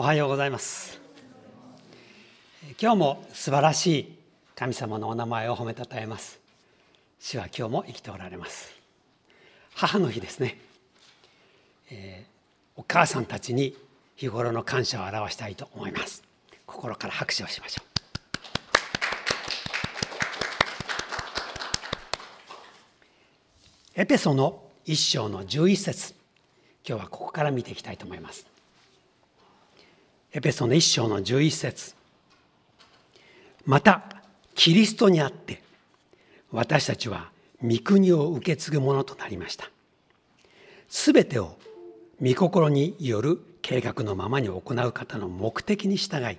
おはようございます。今日も素晴らしい神様のお名前を褒めたたえます。主は今日も生きておられます。母の日ですね、えー、お母さんたちに日頃の感謝を表したいと思います。心から拍手をしましょう。エペソの一章の11節。今日はここから見ていきたいと思います。エペソの一章の11節。またキリストにあって私たちは御国を受け継ぐものとなりました。すべてを御心による計画のままに行う方の目的に従い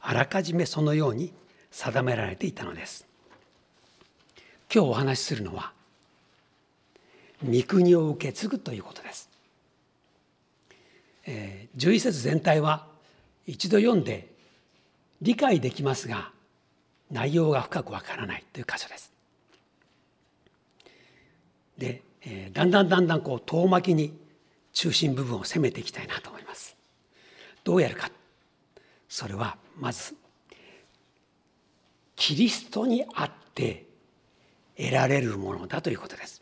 あらかじめそのように定められていたのです。今日お話しするのは御国を受け継ぐということです、えー、11節全体は一度読んで理解できますが内容が深くわからないという箇所です。で、えー、だんだんだんだんこう遠巻きに中心部分を攻めていきたいなと思います。どうやるかそれはまずキリストにあって得られるものだということです。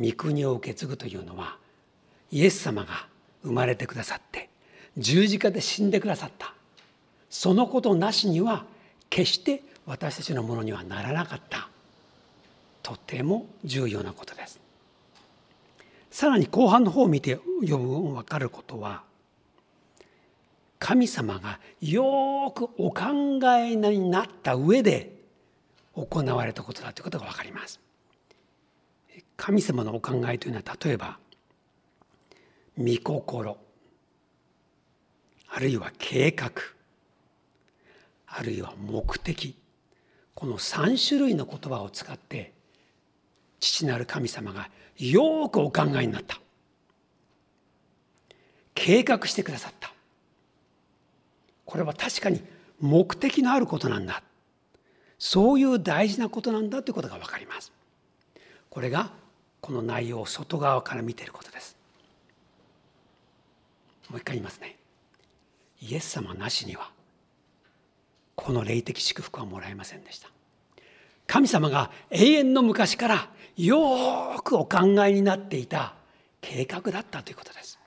御国を受け継ぐというのはイエス様が生まれてくださって十字架で死んでくださった。そのことなしには決して私たちのものにはならなかった。とても重要なことです。さらに後半の方を見て読む分かることは神様がよくお考えになった上で行われたことだということが分かります。神様のお考えというのは例えば御心。あるいは計画。あるいは目的。この3種類の言葉を使って父なる神様がよくお考えになった。計画してくださった。これは確かに目的のあることなんだ。そういう大事なことなんだということが分かります。これがこの内容を外側から見ていることです。もう一回言いますね。イエス様なしにはこの霊的祝福はもらえませんでした。神様が永遠の昔からよくお考えになっていた計画だったということです。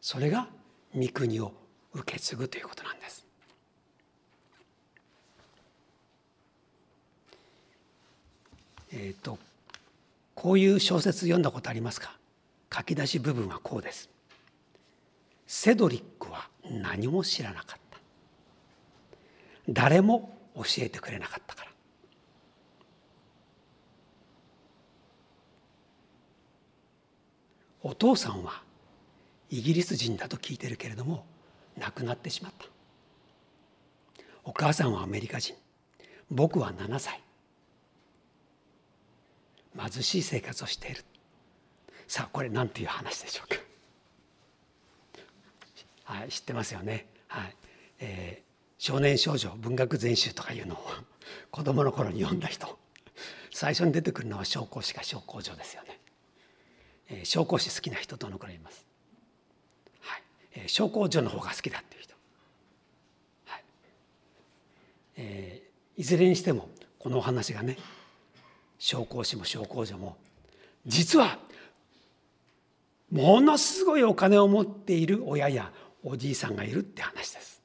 それが御国を受け継ぐということなんです。えっ、とこういう小説読んだことありますか？書き出し部分はこうです。セドリックは何も知らなかった。誰も教えてくれなかったから。お父さんはイギリス人だと聞いてるけれども亡くなってしまった。お母さんはアメリカ人。僕は7歳。貧しい生活をしている。さあこれ何ていう話でしょうか。はい、知ってますよね。はいえー、少年少女文学全集とかいうのを 子供の頃に読んだ人最初に出てくるのは紹興酒か紹興女ですよね。えー、紹興酒好きな人どのくらいいます？はい、えー、紹興女の方が好きだっていう人。はいえー、いずれにしてもこのお話がね紹興酒も紹興女も実はものすごいお金を持っている親やおじいさんがいるって話です。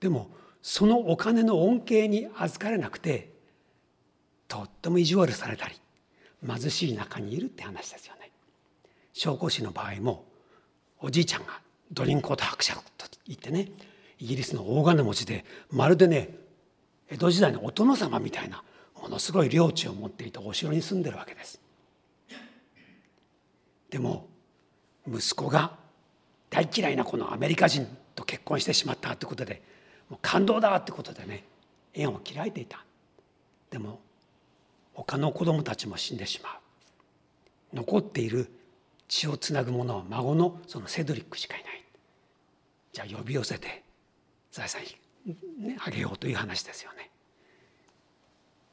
でもそのお金の恩恵に預かれなくてとっても意地悪されたり貧しい中にいるって話ですよね。紹興酒の場合もおじいちゃんがドリンコート伯爵と言ってねイギリスの大金持ちでまるでね江戸時代のお殿様みたいなものすごい領地を持っていたお城に住んでるわけです。でも息子が大嫌いなこのアメリカ人と結婚してしまったってことでもう感動だってことでね縁を開いていた。でも他の子供たちも死んでしまう。残っている血をつなぐ者は孫のそのセドリックしかいない。じゃあ呼び寄せて財産ねあげようという話ですよね。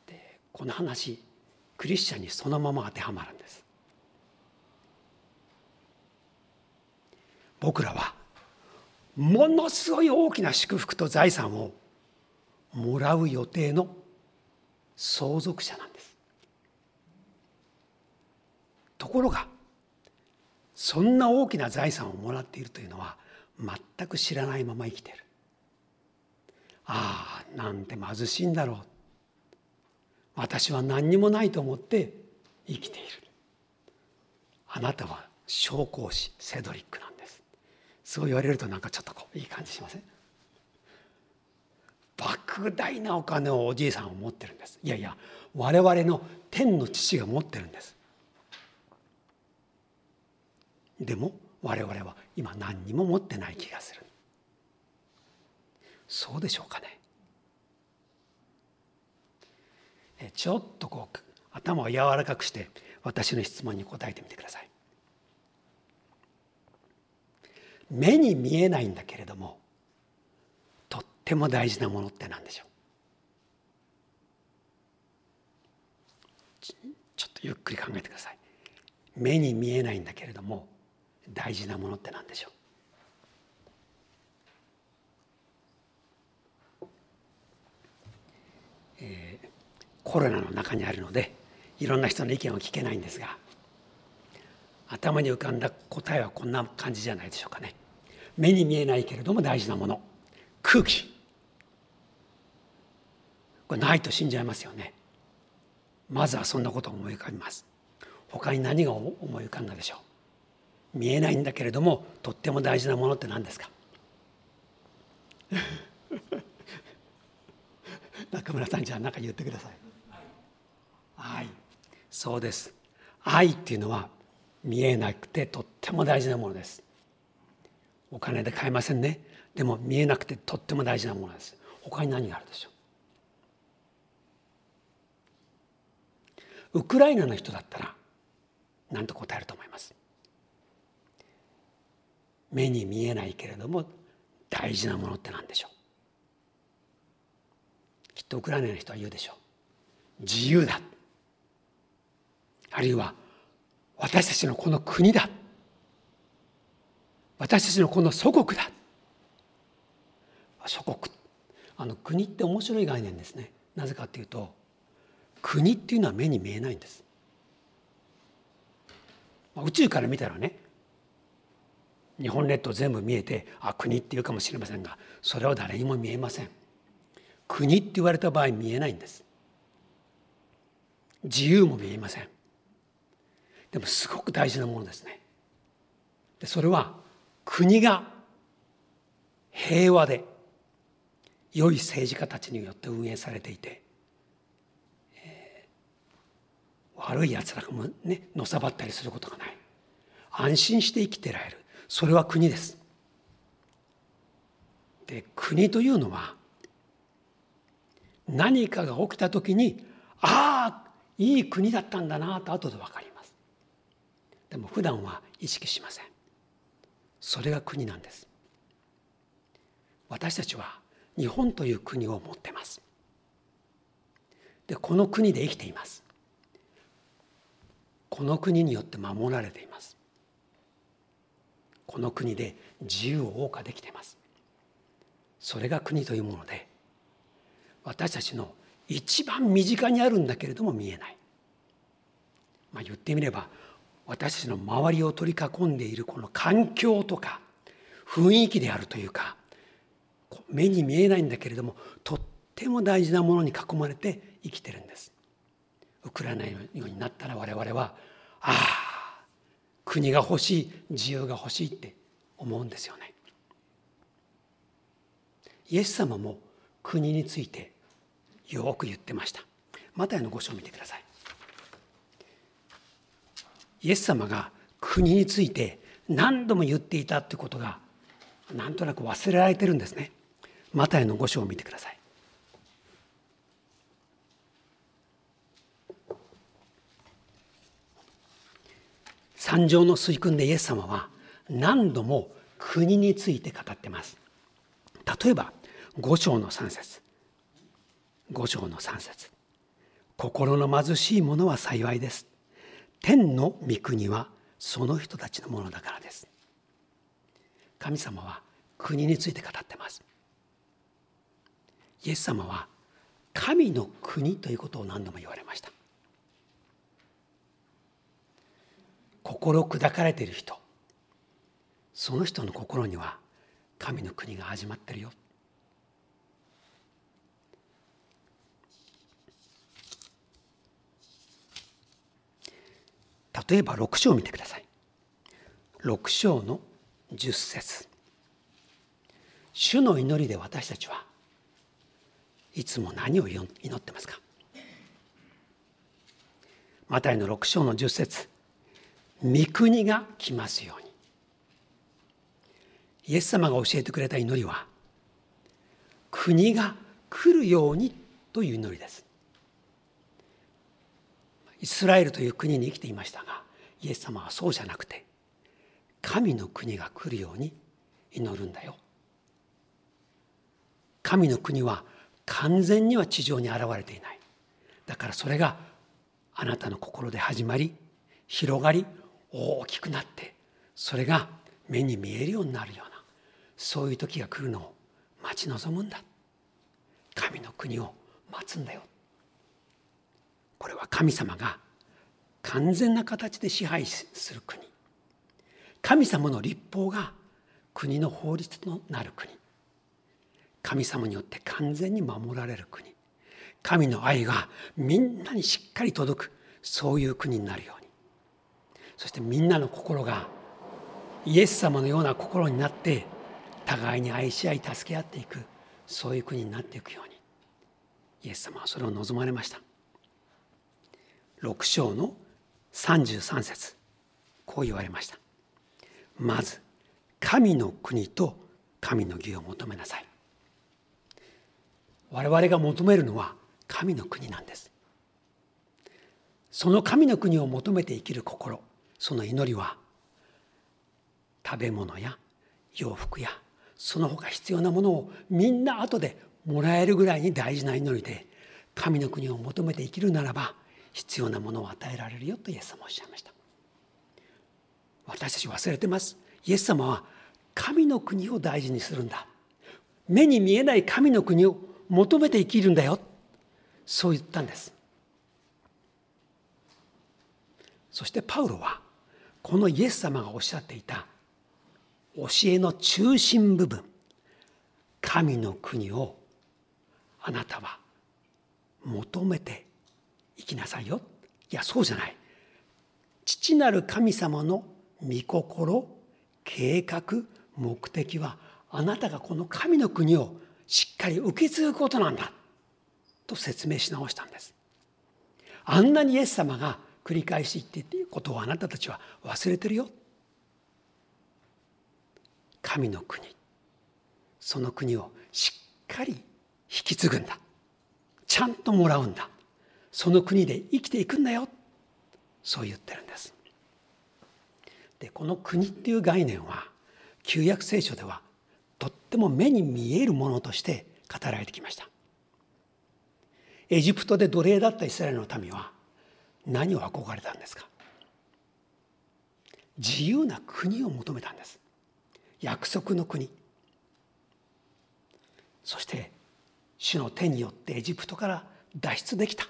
でこの話クリスチャンにそのまま当てはまるんです。僕らはものすごい大きな祝福と財産をもらう予定の相続者なんです。ところがそんな大きな財産をもらっているというのは全く知らないまま生きてる。ああなんて貧しいんだろう。私は何にもないと思って生きている。あなたは商工士セドリックなんですそう言われるとなんかちょっとこういい感じしません？莫大なお金をおじいさんは持ってるんです。いやいや我々の天の父が持ってるんです。でも我々は今何にも持ってない気がする。そうでしょうかね？ちょっとこう頭を柔らかくして私の質問に答えてみてください。目に見えないんだけれどもとっても大事なものって何でしょう？ちょっとゆっくり考えてください。目に見えないんだけれども大事なものって何でしょう、えー、コロナの中にあるのでいろんな人の意見を聞けないんですが頭に浮かんだ答えはこんな感じじゃないでしょうかね。目に見えないけれども大事なもの。空気。これないと死んじゃいますよね。まずはそんなことを思い浮かびます。他に何が思い浮かんだでしょう。見えないんだけれどもとっても大事なものって何ですか？中村さんじゃあ何か言ってください。愛。そうです。愛っていうのは見えなくてとっても大事なものです。お金で買えませんね。でも見えなくてとっても大事なものです。他に何があるでしょう？ウクライナの人だったら何と答えると思います？目に見えないけれども大事なものって何でしょう？きっとウクライナの人は言うでしょう。自由だ。あるいは私たちのこの国だ。私たちのこの祖国だ。祖国。あの国って面白い概念ですね。なぜかっていうと国っていうのは目に見えないんです。宇宙から見たらね日本列島全部見えてあ国っていうかもしれませんがそれは誰にも見えません。国って言われた場合見えないんです。自由も見えません。でもすごく大事なものですね。でそれは国が平和で良い政治家たちによって運営されていて、えー、悪いやつらがもねのさばったりすることがない。安心して生きてられる。それは国です。で国というのは何かが起きた時にああいい国だったんだなと後で分かります。でも普段は意識しません。それが国なんです。私たちは日本という国を持ってます。でこの国で生きています。この国によって守られています。この国で自由を謳歌できています。それが国というもので私たちの一番身近にあるんだけれども見えない、まあ、言ってみれば私たちの周りを取り囲んでいるこの環境とか雰囲気であるというか目に見えないんだけれどもとっても大事なものに囲まれて生きてるんです。ウクライナのようになったら我々はああ国が欲しい自由が欲しいって思うんですよね。イエス様も国についてよく言ってました。マタイの五章を見てください。イエス様が国について何度も言っていたということがなんとなく忘れられてるんですね。マタイの五章を見てください。三条の水訓でイエス様は何度も国について語ってます。例えば五章の三節五章の三節心の貧しい者は幸いです天の御国はその人たちのものだからです。神様は国について語ってます。イエス様は神の国ということを何度も言われました。心砕かれている人その人の心には神の国が始まってるよ。例えば6章を見てください。6章の10節。主の祈りで私たちはいつも何を祈ってますか？マタイの6章の10節。御国が来ますように。イエス様が教えてくれた祈りは国が来るようにという祈りです。イスラエルという国に生きていましたがイエス様はそうじゃなくて神の国が来るように祈るんだよ。神の国は完全には地上に現れていない。だからそれがあなたの心で始まり広がり大きくなってそれが目に見えるようになるようなそういう時が来るのを待ち望むんだ。神の国を待つんだよ。これは神様が完全な形で支配する国。神様の立法が国の法律となる国。神様によって完全に守られる国。神の愛がみんなにしっかり届く。そういう国になるように。そしてみんなの心がイエス様のような心になって互いに愛し合い助け合っていく。そういう国になっていくように。イエス様はそれを望まれました。6章の33節。こう言われました。まず神の国と神の義を求めなさい。我々が求めるのは神の国なんです。その神の国を求めて生きる心その祈りは食べ物や洋服やその他必要なものをみんな後でもらえるぐらいに大事な祈りで神の国を求めて生きるならば必要なものを与えられるよとイエス様はおっしゃいました。私たち忘れてます。イエス様は神の国を大事にするんだ。目に見えない神の国を求めて生きるんだよ。そう言ったんです。そしてパウロはこのイエス様がおっしゃっていた教えの中心部分神の国をあなたは求めて生きなさいよ。いやそうじゃない。父なる神様の御心計画目的はあなたがこの神の国をしっかり受け継ぐことなんだ。と説明し直したんです。あんなにイエス様が繰り返し言っていることをあなたたちは忘れてるよ。神の国。その国をしっかり引き継ぐんだ。ちゃんともらうんだ。その国で生きていくんだよ。そう言ってるんです。でこの国っていう概念は旧約聖書ではとっても目に見えるものとして語られてきました。エジプトで奴隷だったイスラエルの民は何を憧れたんですか？自由な国を求めたんです。約束の国。そして主の手によってエジプトから脱出できた。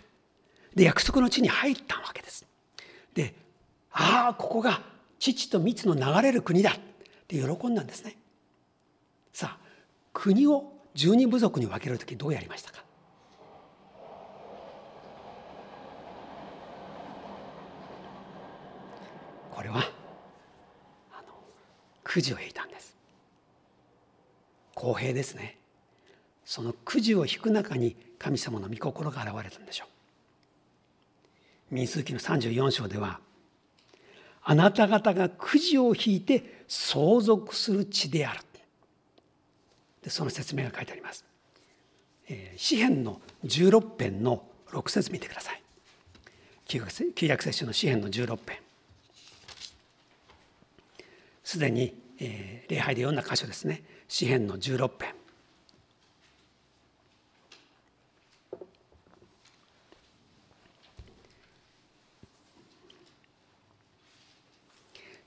で約束の地に入ったわけです。でああここが父と蜜の流れる国だって喜んだんですね。さあ国を十二部族に分ける時どうやりましたか？これはあのくじを引いたんです。公平ですね。そのくじを引く中に神様の御心が現れたんでしょう。民数記の34章ではあなた方がくじを引いて相続する地であるでその説明が書いてあります。えー、詩篇の16編の6節見てください。旧約聖書の詩篇の16編。すでに、えー、礼拝で読んだ箇所ですね。詩篇の16編。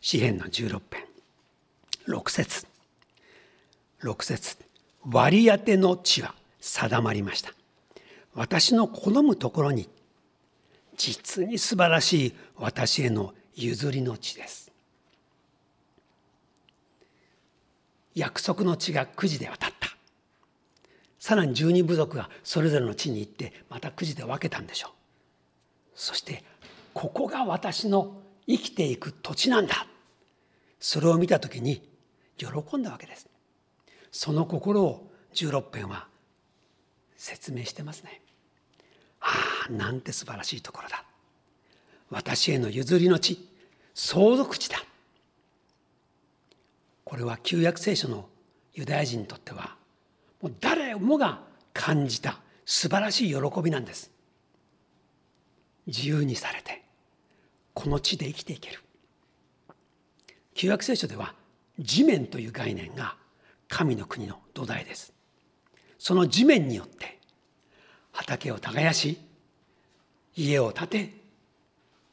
詩篇の16編。6節。6節。割り当ての地は定まりました。私の好むところに実に素晴らしい私への譲りの地です。約束の地がくじで渡った。さらに十二部族がそれぞれの地に行ってまたくじで分けたんでしょう。そしてここが私の生きていく土地なんだ。それを見た時に喜んだわけです。その心を16編は説明してますね。ああなんて素晴らしいところだ。私への譲りの地相続地だ。これは旧約聖書のユダヤ人にとってはもう誰もが感じた素晴らしい喜びなんです。自由にされてこの地で生きていける。旧約聖書では地面という概念が神の国の土台です。その地面によって畑を耕し家を建て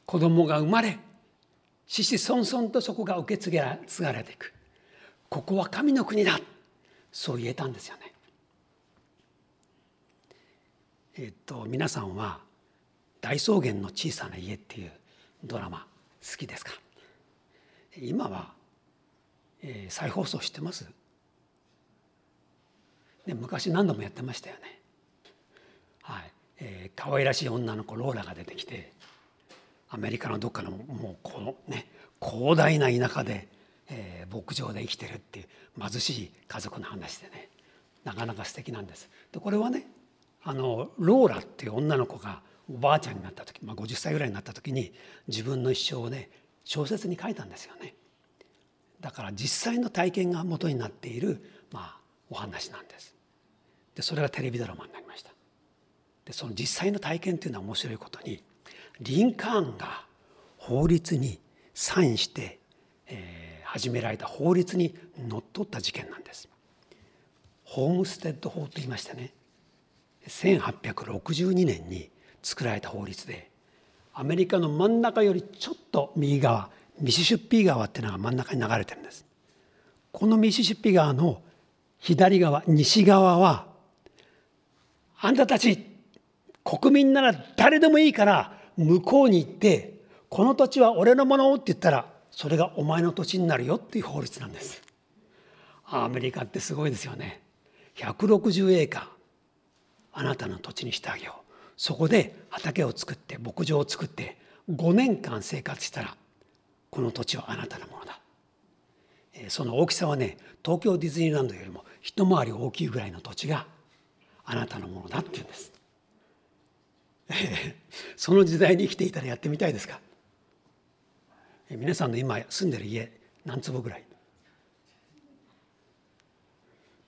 子供が生まれ子々孫々とそこが受け継がれていく。ここは神の国だそう言えたんですよね。えっと皆さんは「大草原の小さな家」っていうドラマ好きですか？今は、えー、再放送してますで昔何度もやってましたよね。はいえー、可愛らしい女の子ローラが出てきてアメリカのどっかのもうこのね広大な田舎でえー、牧場で生きてるっていう貧しい家族の話でねなかなか素敵なんです。でこれはねあのローラっていう女の子がおばあちゃんになった時、まあ、50歳ぐらいになった時に自分の一生をね小説に書いたんですよね。だから実際の体験が元になっている、まあ、お話なんです。でそれがテレビドラマになりました。でその実際の体験っていうのは面白いことにリンカーンが法律にサインして、えー始められた法律にのっとった事件なんです。ホームステッド法と言いましてね1862年に作られた法律でアメリカの真ん中よりちょっと右側ミシシッピ川っていうのが真ん中に流れてるんです。このミシシッピ川の左側西側はあんたたち国民なら誰でもいいから向こうに行ってこの土地は俺のものって言ったらそれがお前の土地になるよっていう法律なんです。アメリカってすごいですよね。160エーカー。あなたの土地にしてあげよう。そこで畑を作って牧場を作って5年間生活したらこの土地はあなたのものだ。その大きさはね東京ディズニーランドよりも一回り大きいぐらいの土地があなたのものだって言うんです。その時代に生きていたらやってみたいですか？皆さんの今住んでる家何坪ぐらい？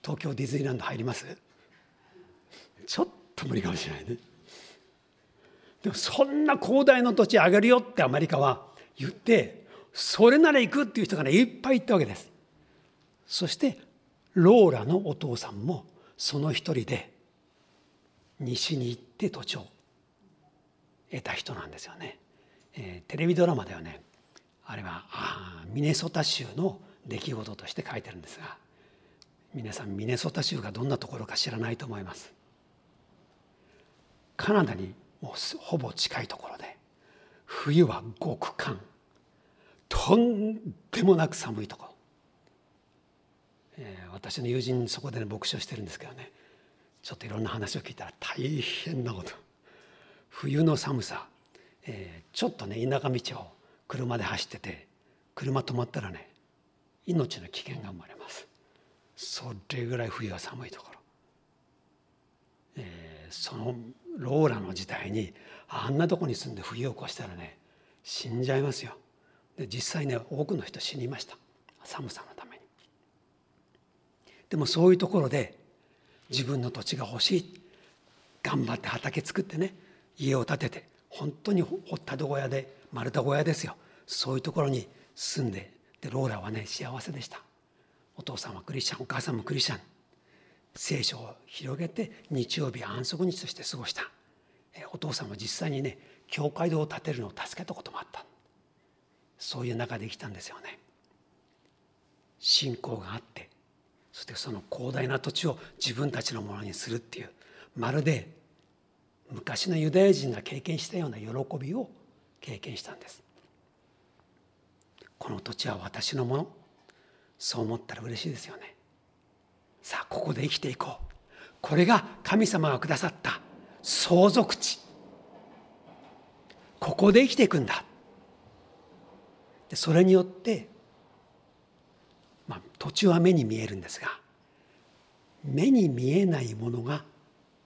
東京ディズニーランド入ります？ちょっと無理かもしれないね。でもそんな広大な土地あげるよってアメリカは言ってそれなら行くっていう人がねいっぱい行ったわけです。そしてローラのお父さんもその一人で西に行って土地を得た人なんですよね、えー、テレビドラマではね。あれはあミネソタ州の出来事として書いてるんですが皆さんミネソタ州がどんなところか知らないと思います。カナダにもうほぼ近いところで冬は極寒とんでもなく寒いとこ。ろ、えー、私の友人そこで、ね、牧師をしてるんですけどねちょっといろんな話を聞いたら大変なこと。冬の寒さ、えー、ちょっとね田舎道を車で走ってて車止まったらね命の危険が生まれます。それぐらい冬は寒いところ、えー、そのローラの時代にあんなとこに住んで冬を越したらね死んじゃいますよ。で実際ね多くの人死にました。寒さのために。でもそういうところで自分の土地が欲しい。頑張って畑作ってね家を建てて本当に掘った小屋で丸太小屋ですよ。そういうところに住んで。でローラはね幸せでした。お父さんはクリスチャンお母さんもクリスチャン。聖書を広げて日曜日安息日として過ごした。お父さんは実際にね教会堂を建てるのを助けたこともあった。そういう中で生きたんですよね。信仰があってそしてその広大な土地を自分たちのものにするっていうまるで昔のユダヤ人が経験したような喜びを経験したんです。この土地は私のもの。そう思ったら嬉しいですよね。さあここで生きていこう。これが神様がくださった相続地ここで生きていくんだ。でそれによって、まあ、土地は目に見えるんですが目に見えないものが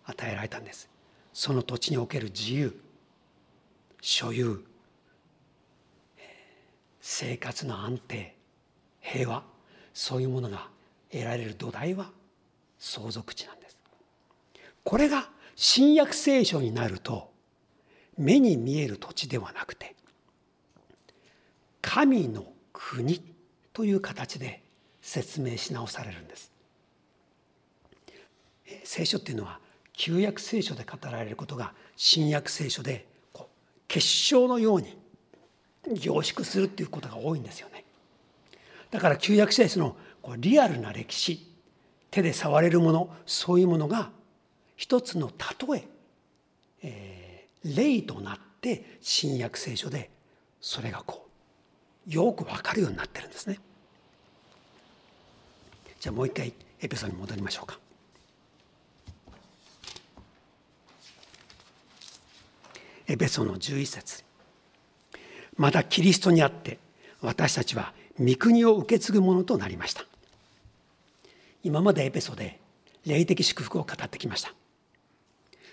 与えられたんです。その土地における自由所有生活の安定平和そういうものが得られる土台は相続地なんです。これが新約聖書になると目に見える土地ではなくて神の国という形で説明し直されるんです。聖書っていうのは旧約聖書で語られることが新約聖書で結晶のように凝縮するっていうことが多いんですよね。だから旧約聖書のこうリアルな歴史。手で触れるもの。そういうものが一つの例え。えー、例となって新約聖書でそれがこうよくわかるようになってるんですね。じゃあもう一回エペソに戻りましょうか。エペソの11節。またキリストにあって私たちは御国を受け継ぐものとなりました。今までエペソで霊的祝福を語ってきました。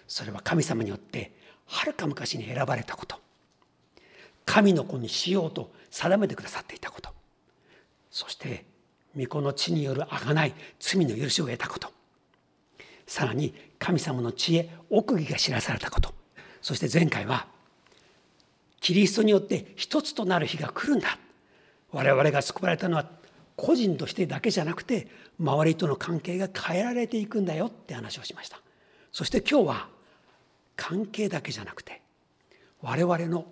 それは神様によってはるか昔に選ばれたこと。神の子にしようと定めてくださっていたこと。そして御子の地による贖い罪の許しを得たこと。さらに神様の知恵奥義が知らされたこと。そして前回はキリストによって一つとなる日が来るんだ。我々が救われたのは個人としてだけじゃなくて周りとの関係が変えられていくんだよって話をしました。そして今日は関係だけじゃなくて我々の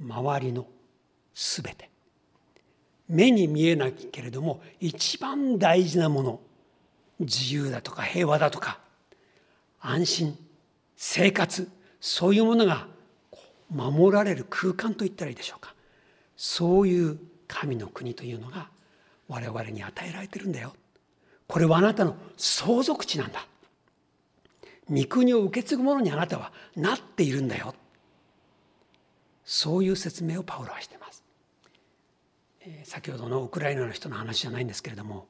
周りの全て。目に見えないけれども一番大事なもの自由だとか平和だとか安心生活そういうものが守られる空間といったらいいでしょうか。そういう神の国というのが我々に与えられてるんだよ。これはあなたの相続地なんだ。御国を受け継ぐものにあなたはなっているんだよ。そういう説明をパウロはしてます、えー、先ほどのウクライナの人の話じゃないんですけれども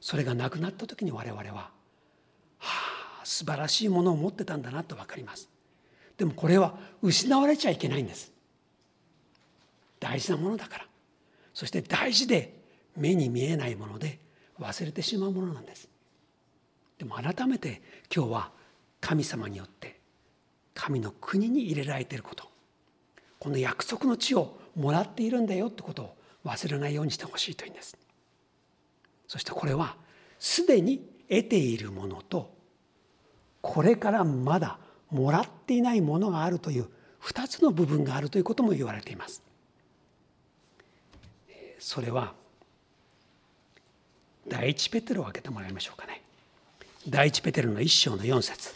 それがなくなった時に我々ははあ素晴らしいものを持ってたんだなと分かります。でもこれは失われちゃいけないんです。大事なものだから。そして大事で目に見えないもので忘れてしまうものなんです。でも改めて今日は神様によって神の国に入れられていること。この約束の地をもらっているんだよってことを忘れないようにしてほしいというんです。そしてこれはすでに得ているものとこれからまだもらっていないものがあるという2つの部分があるということも言われています。それは第一ペテロを開けてもらいましょうかね。第一ペテロの一章の4節。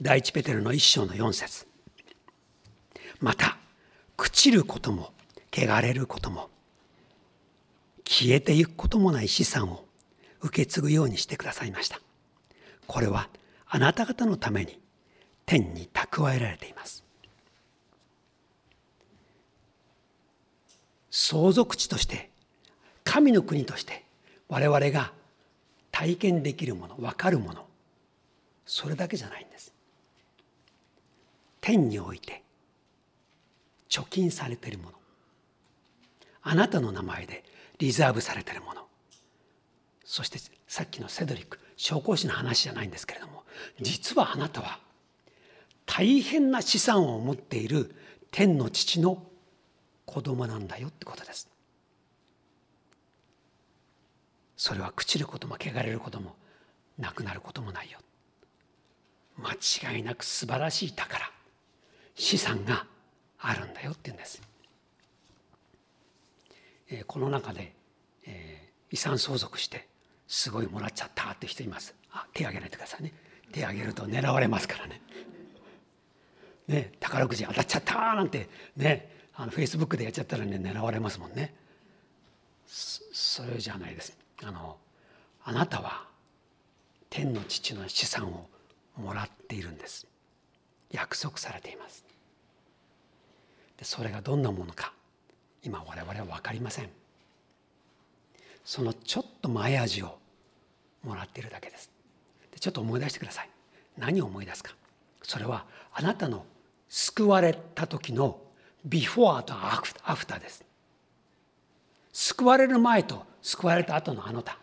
第一ペテロの一章の四節。また朽ちることも汚れることも消えていくこともない資産を受け継ぐようにしてくださいました。これはあなた方のために天に蓄えられています。相続地として神の国として我々が体験できるもの分かるものそれだけじゃないんです。天において貯金されているものあなたの名前でリザーブされているものそしてさっきのセドリック紹興酒の話じゃないんですけれども実はあなたは大変な資産を持っている天の父の子供なんだよってことです。それは朽ちることも汚れることもなくなることもないよ。間違いなく素晴らしい宝資産があるんだよって言うんです。えー、この中で、えー、遺産相続してすごいもらっちゃったって人います。あ手挙げないでくださいね。手挙げると狙われますからね。ね宝くじ当たっちゃったなんてねあのフェイスブックでやっちゃったらね狙われますもんね。それじゃないです。あのあなたは天の父の資産をもらっているんです。約束されています。でそれがどんなものか今我々は分かりません。そのちょっと前味をもらっているだけです。でちょっと思い出してください。何を思い出すか。それはあなたの救われた時のビフォーとアフターです。救われる前と救われた後のあなた。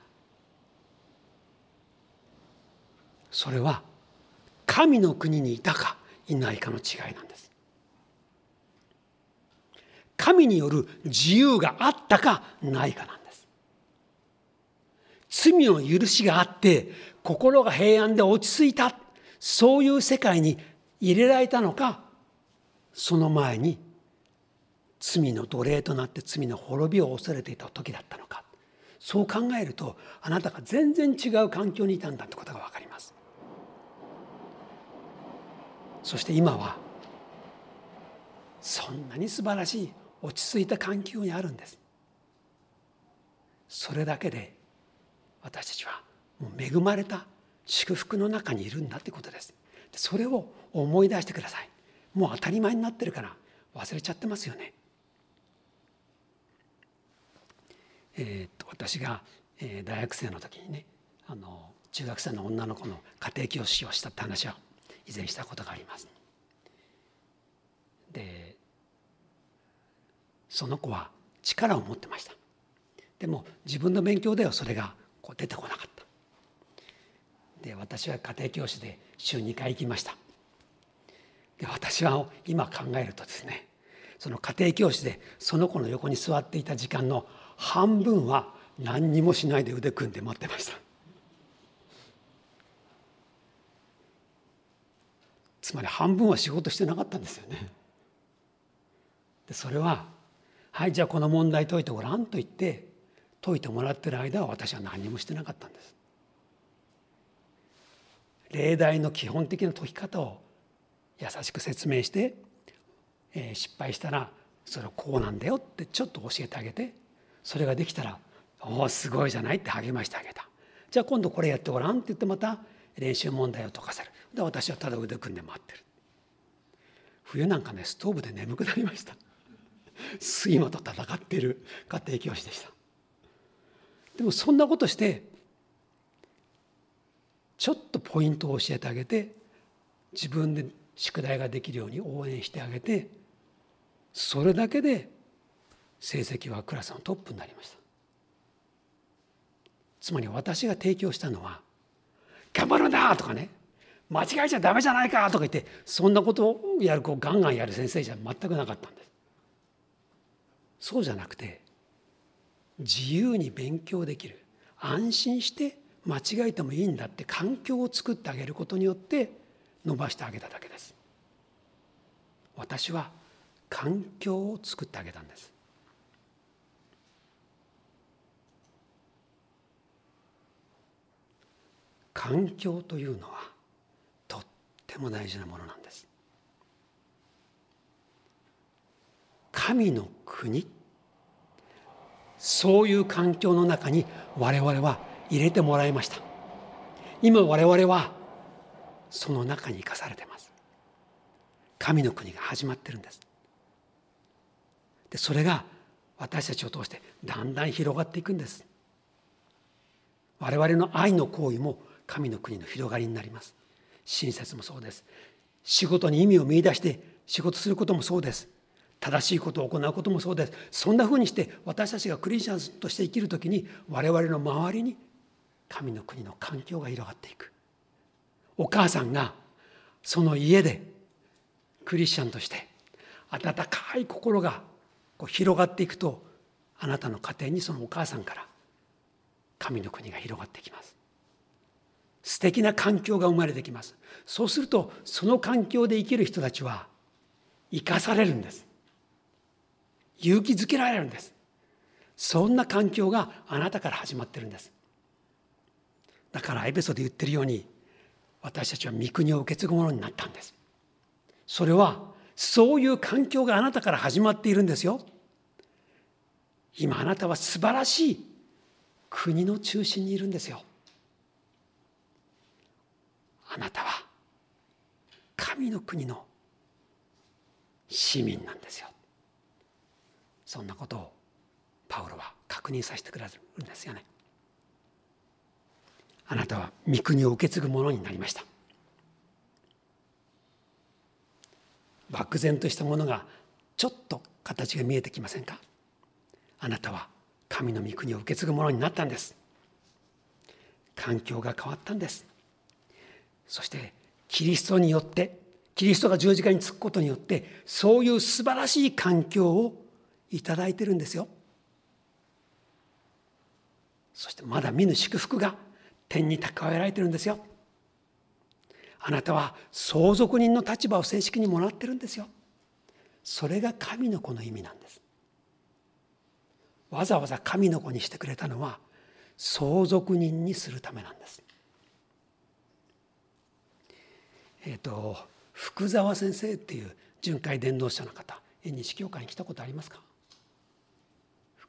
それは神の国にいたかいないかの違いなんです。神による自由があったかないかな。罪の許しがあって心が平安で落ち着いた。そういう世界に入れられたのかその前に罪の奴隷となって罪の滅びを恐れていた時だったのか。そう考えるとあなたが全然違う環境にいたんだってことが分かります。そして今はそんなに素晴らしい落ち着いた環境にあるんです。それだけで私たちはもう恵まれた祝福の中にいるんだってことです。それを思い出してください。もう当たり前になってるから忘れちゃってますよね。えー、っと私が、えー、大学生の時にねあの中学生の女の子の家庭教師をしたって話は以前したことがあります。でその子は力を持ってました。でも自分の勉強ではそれが。こう出てこなかった。で私は家庭教師で週2回行きました。で私は今考えるとですねその家庭教師でその子の横に座っていた時間の半分は何にもしないで腕組んで待ってました。つまり半分は仕事してなかったんですよね。でそれははいじゃあこの問題解いてごらんと言って解いてもらってる間は私は何もしてなかったんです。例題の基本的な解き方を優しく説明して、えー、失敗したらそれはこうなんだよってちょっと教えてあげてそれができたら「おおすごいじゃない」って励ましてあげた。じゃあ今度これやってごらんって言ってまた練習問題を解かせる。で私はただ腕組んで待ってる。冬なんかねストーブで眠くなりました。睡魔と戦ってる家庭教師でした。でもそんなことしてちょっとポイントを教えてあげて自分で宿題ができるように応援してあげてそれだけで成績はクラスのトップになりましたつまり私が提供したのは「頑張るんだ!」とかね「間違えちゃダメじゃないか!」とか言ってそんなことをやるこうガンガンやる先生じゃ全くなかったんですそうじゃなくて自由に勉強できる。安心して間違えてもいいんだって環境を作ってあげることによって伸ばしてあげただけです。私は環境を作ってあげたんです。環境というのはとっても大事なものなんです。神の国そういう環境の中に我々は入れてもらいました。今我々はその中に生かされてます。神の国が始まってるんです。でそれが私たちを通してだんだん広がっていくんです。我々の愛の行為も神の国の広がりになります。親切もそうです。仕事に意味を見いだして仕事することもそうです。正しいことを行うこともそうです。そんなふうにして私たちがクリスチャンとして生きる時に我々の周りに神の国の環境が広がっていく。お母さんがその家でクリスチャンとして温かい心がこう広がっていくとあなたの家庭にそのお母さんから神の国が広がってきます。素敵な環境が生まれてきます。そうするとその環境で生きる人たちは生かされるんです。勇気づけられるんです。そんな環境があなたから始まってるんです。だからエペソで言ってるように私たちは御国を受け継ぐものになったんです。それはそういう環境があなたから始まっているんですよ。今あなたは素晴らしい国の中心にいるんですよ。あなたは神の国の市民なんですよ。そんなことをパウロは確認させてくれるんですよね。あなたは御国を受け継ぐものになりました。漠然としたものがちょっと形が見えてきませんか？あなたは神の御国を受け継ぐものになったんです。環境が変わったんです。そしてキリストによってキリストが十字架につくことによってそういう素晴らしい環境をいただいてるんですよ。そしてまだ見ぬ祝福が天に蓄えられてるんですよ。あなたは相続人の立場を正式にもらってるんですよ。それが神の子の意味なんです。わざわざ神の子にしてくれたのは相続人にするためなんです。えっ、ー、と福沢先生っていう巡回伝道者の方縁西教会に来たことありますか？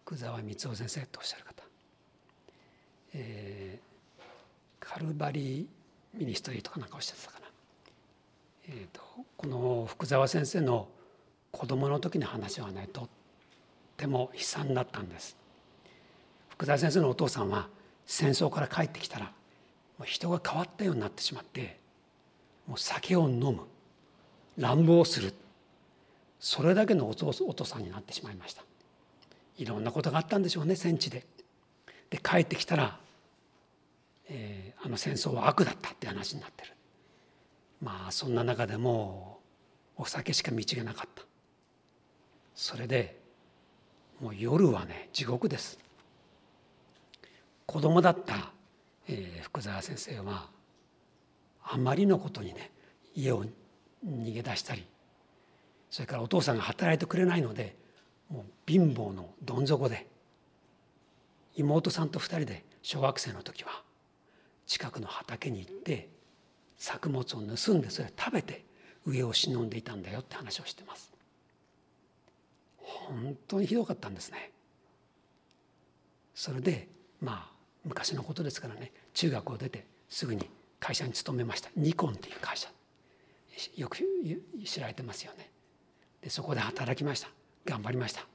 福沢光夫先生とおっしゃる方、えー、カルバリーミニストリーとかなんかおっしゃってたかな、えーと、この福沢先生の子供の時の話はねとっても悲惨だったんです。福沢先生のお父さんは戦争から帰ってきたらもう人が変わったようになってしまってもう酒を飲む乱暴するそれだけのお父さんになってしまいました。いろんなことがあったんでしょうね戦地で。で帰ってきたら、えー、あの戦争は悪だったって話になってる。まあそんな中でもお酒しか道がなかった。それでもう夜はね地獄です。子供だった、えー、福沢先生はあまりのことにね家を逃げ出したりそれからお父さんが働いてくれないのでもう貧乏のどん底で妹さんと2人で小学生の時は近くの畑に行って作物を盗んでそれを食べて上を忍んでいたんだよって話をしてます。本当にひどかったんですね。それでまあ昔のことですからね中学を出てすぐに会社に勤めました。ニコンっていう会社。よく知られてますよね。でそこで働きました。頑張りました。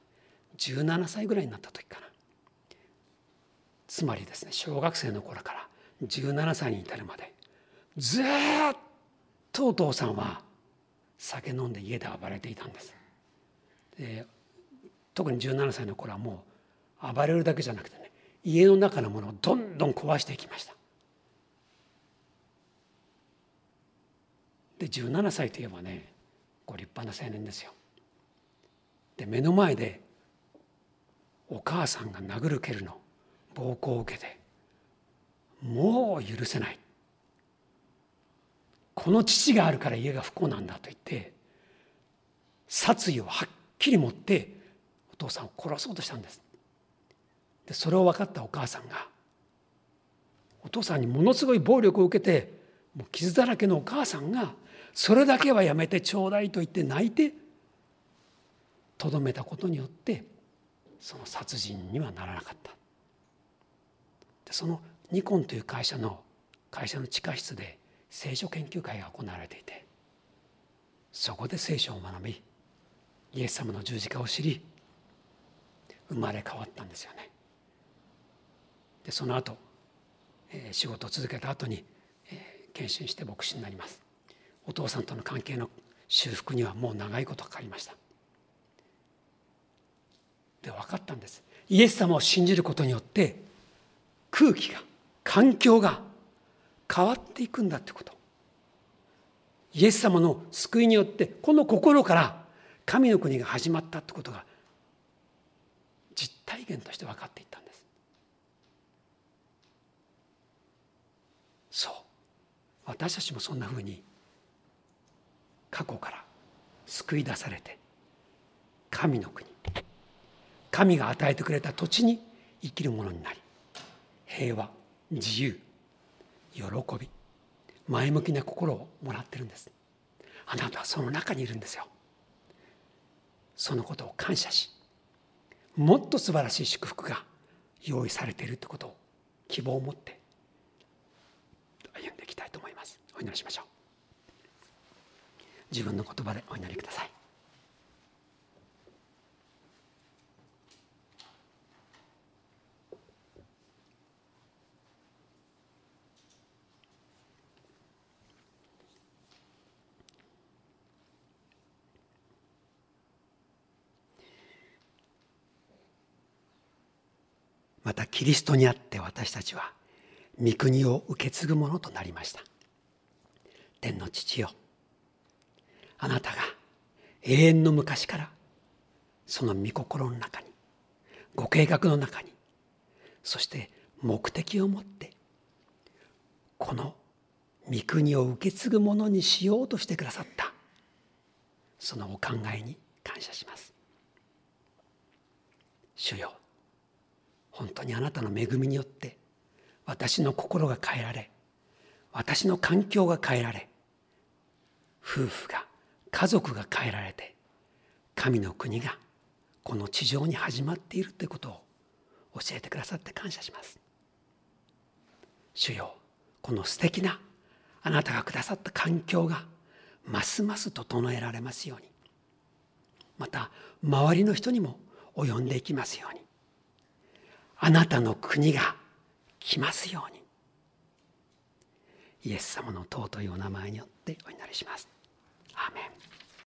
17歳ぐらいになった時かな。つまりですね小学生の頃から17歳に至るまでずっとお父さんは酒飲んで家で暴れていたんです。で特に17歳の頃はもう暴れるだけじゃなくてね家の中のものをどんどん壊していきました。で17歳といえばねご立派な青年ですよ。で目の前でお母さんが殴る蹴るの暴行を受けてもう許せない。この父があるから家が不幸なんだと言って殺意をはっきり持ってお父さんを殺そうとしたんです。でそれを分かったお母さんがお父さんにものすごい暴力を受けてもう傷だらけのお母さんがそれだけはやめてちょうだいと言って泣いてとどめたことによってその殺人にはならなかったでそのニコンという会社の会社の地下室で聖書研究会が行われていてそこで聖書を学びイエス様の十字架を知り生まれ変わったんですよね。でその後、えー、仕事を続けた後に、えー、献身して牧師になります。お父さんとの関係の修復にはもう長いことかかりましたで分かったんです。イエス様を信じることによって空気が環境が変わっていくんだってこと。イエス様の救いによってこの心から神の国が始まったってことが実体験として分かっていったんです。そう。私たちもそんなふうに過去から救い出されて神の国神が与えてくれた土地に生きるものになり平和自由喜び前向きな心をもらってるんです。あなたはその中にいるんですよ。そのことを感謝しもっと素晴らしい祝福が用意されているということを希望を持って歩んでいきたいと思います。お祈りしましょう。自分の言葉でお祈りください。またキリストにあって私たちは御国を受け継ぐものとなりました。天の父よあなたが永遠の昔からその御心の中にご計画の中にそして目的を持ってこの御国を受け継ぐものにしようとしてくださったそのお考えに感謝します。主よ本当にあなたの恵みによって私の心が変えられ私の環境が変えられ夫婦が家族が変えられて神の国がこの地上に始まっているということを教えてくださって感謝します。主よこの素敵なあなたがくださった環境がますます整えられますように。また周りの人にも及んでいきますように。あなたの国が来ますようにイエス様の尊いお名前によってお祈りします。アーメン